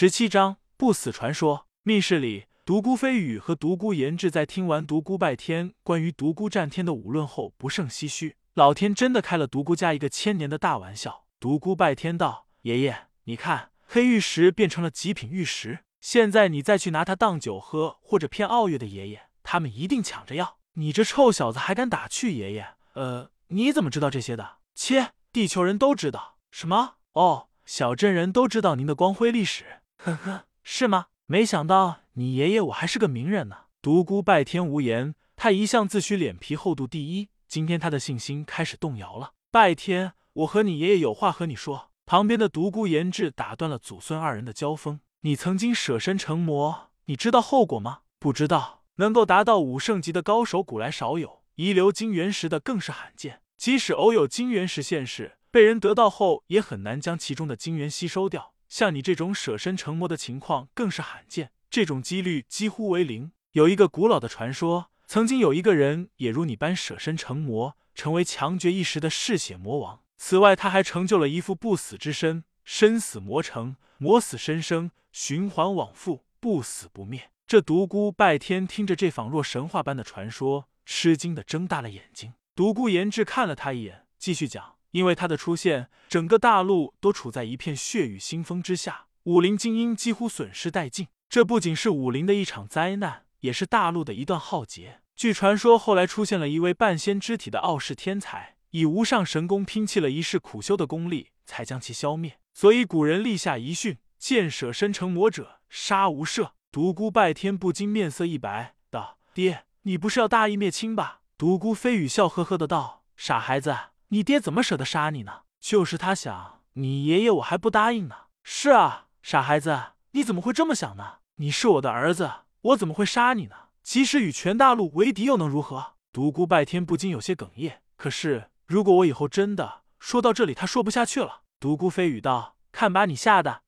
十七章不死传说。密室里，独孤飞羽和独孤延志在听完独孤拜天关于独孤战天的武论后，不胜唏嘘。老天真的开了独孤家一个千年的大玩笑。独孤拜天道：“爷爷，你看，黑玉石变成了极品玉石，现在你再去拿它当酒喝，或者骗傲月的爷爷，他们一定抢着要。你这臭小子还敢打趣爷爷？呃，你怎么知道这些的？切，地球人都知道。什么？哦，小镇人都知道您的光辉历史。呵呵，是吗？没想到你爷爷我还是个名人呢。”独孤拜天无言，他一向自诩脸皮厚度第一。今天他的信心开始动摇了。拜天，我和你爷爷有话和你说。旁边的独孤延志打断了祖孙二人的交锋。你曾经舍身成魔，你知道后果吗？不知道。能够达到五圣级的高手，古来少有，遗留金元石的更是罕见。即使偶有金元石现世，被人得到后，也很难将其中的金元吸收掉。像你这种舍身成魔的情况更是罕见，这种几率几乎为零。有一个古老的传说。曾经有一个人也如你般舍身成魔，成为强绝一时的嗜血魔王。此外，他还成就了一副不死之身，生死魔成，魔死生生，循环往复，不死不灭。这独孤拜天听着这仿若神话般的传说，吃惊的睁大了眼睛。独孤延志看了他一眼，继续讲：因为他的出现，整个大陆都处在一片血雨腥风之下，武林精英几乎损失殆尽。这不仅是武林的一场灾难。也是大陆的一段浩劫。据传说，后来出现了一位半仙之体的傲世天才，以无上神功拼弃了一世苦修的功力，才将其消灭。所以古人立下遗训：见舍身成魔者，杀无赦。独孤拜天不禁面色一白，道：“爹，你不是要大义灭亲吧？”独孤飞羽笑呵呵的道：“傻孩子，你爹怎么舍得杀你呢？就是他想，你爷爷我还不答应呢。”是啊，傻孩子，你怎么会这么想呢？你是我的儿子。我怎么会杀你呢？即使与全大陆为敌，又能如何？独孤拜天不禁有些哽咽。可是，如果我以后真的说到这里，他说不下去了。独孤飞羽道：“看把你吓的！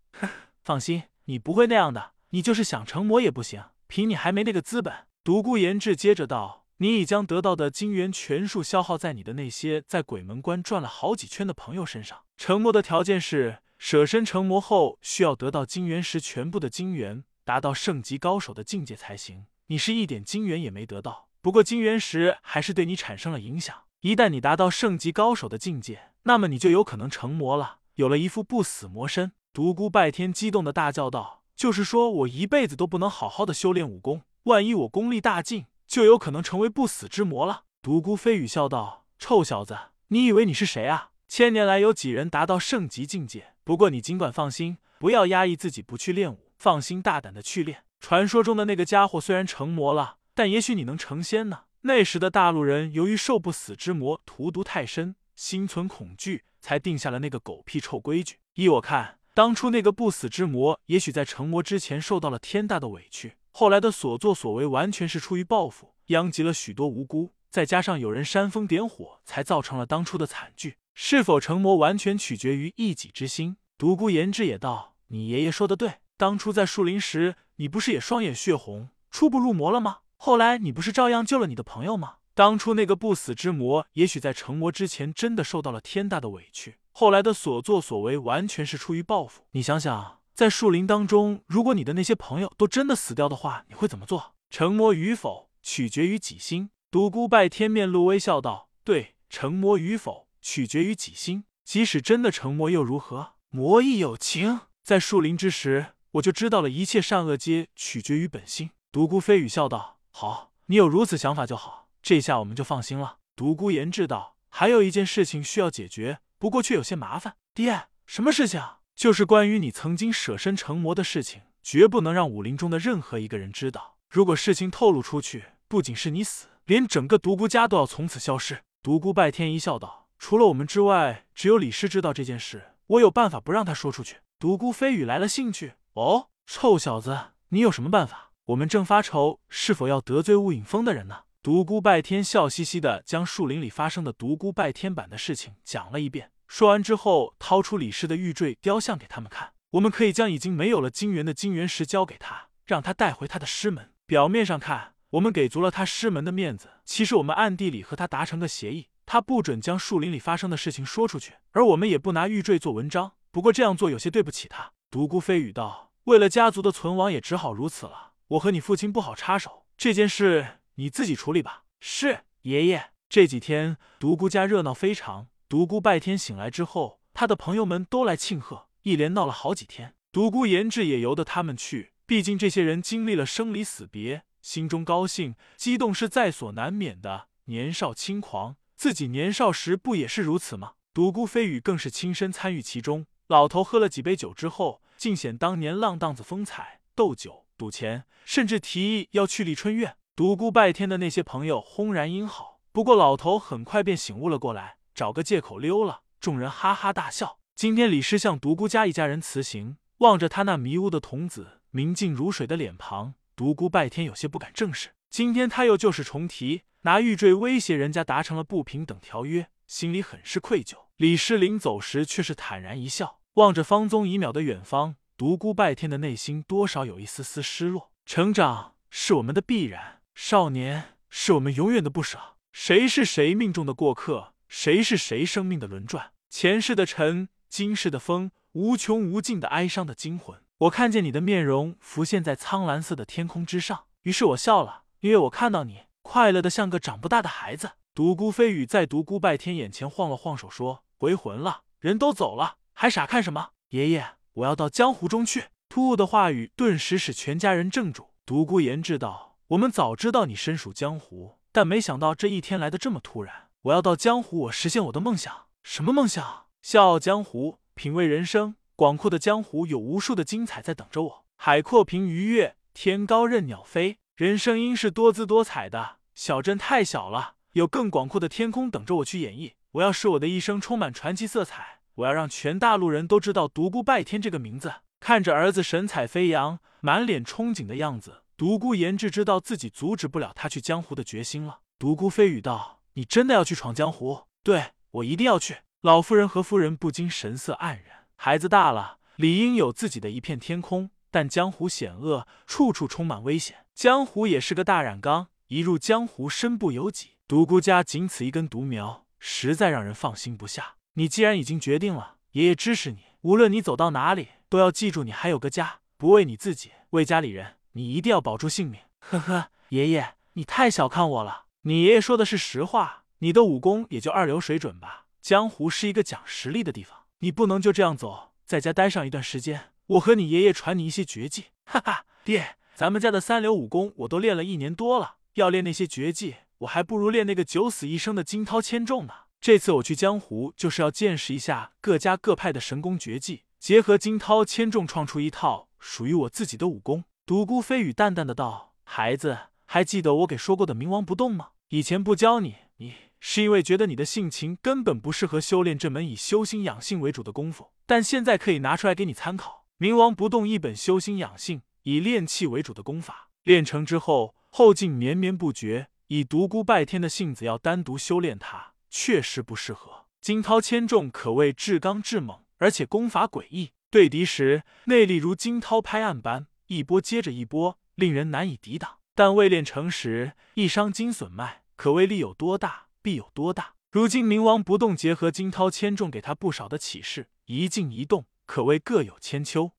放心，你不会那样的。你就是想成魔也不行，凭你还没那个资本。”独孤延志接着道：“你已将得到的金元全数消耗在你的那些在鬼门关转了好几圈的朋友身上。成魔的条件是，舍身成魔后需要得到金元石全部的金元。”达到圣级高手的境界才行。你是一点金元也没得到，不过金元石还是对你产生了影响。一旦你达到圣级高手的境界，那么你就有可能成魔了，有了一副不死魔身。独孤拜天激动的大叫道：“就是说我一辈子都不能好好的修炼武功，万一我功力大进，就有可能成为不死之魔了。”独孤飞羽笑道：“臭小子，你以为你是谁啊？千年来有几人达到圣级境界？不过你尽管放心，不要压抑自己不去练武。”放心大胆的去练。传说中的那个家伙虽然成魔了，但也许你能成仙呢。那时的大陆人由于受不死之魔荼毒太深，心存恐惧，才定下了那个狗屁臭规矩。依我看，当初那个不死之魔也许在成魔之前受到了天大的委屈，后来的所作所为完全是出于报复，殃及了许多无辜。再加上有人煽风点火，才造成了当初的惨剧。是否成魔，完全取决于一己之心。独孤言之也道：“你爷爷说的对。”当初在树林时，你不是也双眼血红，初步入魔了吗？后来你不是照样救了你的朋友吗？当初那个不死之魔，也许在成魔之前真的受到了天大的委屈，后来的所作所为完全是出于报复。你想想，在树林当中，如果你的那些朋友都真的死掉的话，你会怎么做？成魔与否，取决于己心。独孤拜天面露微笑道：“对，成魔与否，取决于己心。即使真的成魔又如何？魔亦有情。在树林之时。”我就知道了一切善恶皆取决于本心。独孤飞羽笑道：“好，你有如此想法就好，这下我们就放心了。”独孤言志道：“还有一件事情需要解决，不过却有些麻烦。爹，什么事情？就是关于你曾经舍身成魔的事情，绝不能让武林中的任何一个人知道。如果事情透露出去，不仅是你死，连整个独孤家都要从此消失。”独孤拜天一笑道：“除了我们之外，只有李师知道这件事。我有办法不让他说出去。”独孤飞羽来了兴趣。哦，臭小子，你有什么办法？我们正发愁是否要得罪雾影峰的人呢。独孤拜天笑嘻嘻的将树林里发生的独孤拜天版的事情讲了一遍。说完之后，掏出李氏的玉坠雕像给他们看。我们可以将已经没有了金元的金元石交给他，让他带回他的师门。表面上看，我们给足了他师门的面子，其实我们暗地里和他达成个协议，他不准将树林里发生的事情说出去，而我们也不拿玉坠做文章。不过这样做有些对不起他。独孤飞羽道：“为了家族的存亡，也只好如此了。我和你父亲不好插手这件事，你自己处理吧。是爷爷。这几天独孤家热闹非常。独孤拜天醒来之后，他的朋友们都来庆贺，一连闹了好几天。独孤延志也由得他们去，毕竟这些人经历了生离死别，心中高兴激动是在所难免的。年少轻狂，自己年少时不也是如此吗？独孤飞羽更是亲身参与其中。老头喝了几杯酒之后，尽显当年浪荡子风采，斗酒、赌钱，甚至提议要去丽春院。独孤拜天的那些朋友轰然应好，不过老头很快便醒悟了过来。找个借口溜了，众人哈哈大笑。今天李师向独孤家一家人辞行，望着他那迷雾的童子、明镜如水的脸庞，独孤拜天有些不敢正视。今天他又旧事重提，拿玉坠威胁人家达成了不平等条约，心里很是愧疚。李师临走时却是坦然一笑，望着方宗遗渺的远方，独孤拜天的内心多少有一丝丝失落。成长是我们的必然，少年是我们永远的不舍。谁是谁命中的过客？谁是谁生命的轮转？前世的尘，今世的风，无穷无尽的哀伤的惊魂。我看见你的面容浮现在苍蓝色的天空之上，于是我笑了，因为我看到你快乐的像个长不大的孩子。独孤飞羽在独孤拜天眼前晃了晃手，说：“回魂了，人都走了，还傻看什么？爷爷，我要到江湖中去。”突兀的话语顿时使全家人怔住。独孤言志道：“我们早知道你身属江湖，但没想到这一天来的这么突然。”我要到江湖，我实现我的梦想。什么梦想？笑傲江湖，品味人生。广阔的江湖有无数的精彩在等着我。海阔凭鱼跃，天高任鸟飞。人生应是多姿多彩的。小镇太小了，有更广阔的天空等着我去演绎。我要使我的一生充满传奇色彩。我要让全大陆人都知道独孤拜天这个名字。看着儿子神采飞扬、满脸憧憬的样子，独孤言志知道自己阻止不了他去江湖的决心了。独孤飞羽道。你真的要去闯江湖？对我一定要去。老夫人和夫人不禁神色黯然。孩子大了，理应有自己的一片天空。但江湖险恶，处处充满危险。江湖也是个大染缸，一入江湖，身不由己。独孤家仅此一根独苗，实在让人放心不下。你既然已经决定了，爷爷支持你。无论你走到哪里，都要记住你还有个家。不为你自己，为家里人，你一定要保住性命。呵呵，爷爷，你太小看我了。你爷爷说的是实话，你的武功也就二流水准吧。江湖是一个讲实力的地方，你不能就这样走，在家待上一段时间。我和你爷爷传你一些绝技。哈哈，爹，咱们家的三流武功我都练了一年多了，要练那些绝技，我还不如练那个九死一生的惊涛千重呢。这次我去江湖，就是要见识一下各家各派的神功绝技，结合惊涛千重，创出一套属于我自己的武功。独孤飞羽淡淡的道：“孩子。”还记得我给说过的冥王不动吗？以前不教你，你是因为觉得你的性情根本不适合修炼这门以修心养性为主的功夫。但现在可以拿出来给你参考。冥王不动一本修心养性、以炼气为主的功法，练成之后后劲绵绵不绝。以独孤拜天的性子，要单独修炼它，确实不适合。惊涛千重可谓至刚至猛，而且功法诡异，对敌时内力如惊涛拍岸般，一波接着一波，令人难以抵挡。但未练成时，一伤筋损脉，可谓力有多大，必有多大。如今冥王不动，结合惊涛千重，给他不少的启示，一静一动，可谓各有千秋。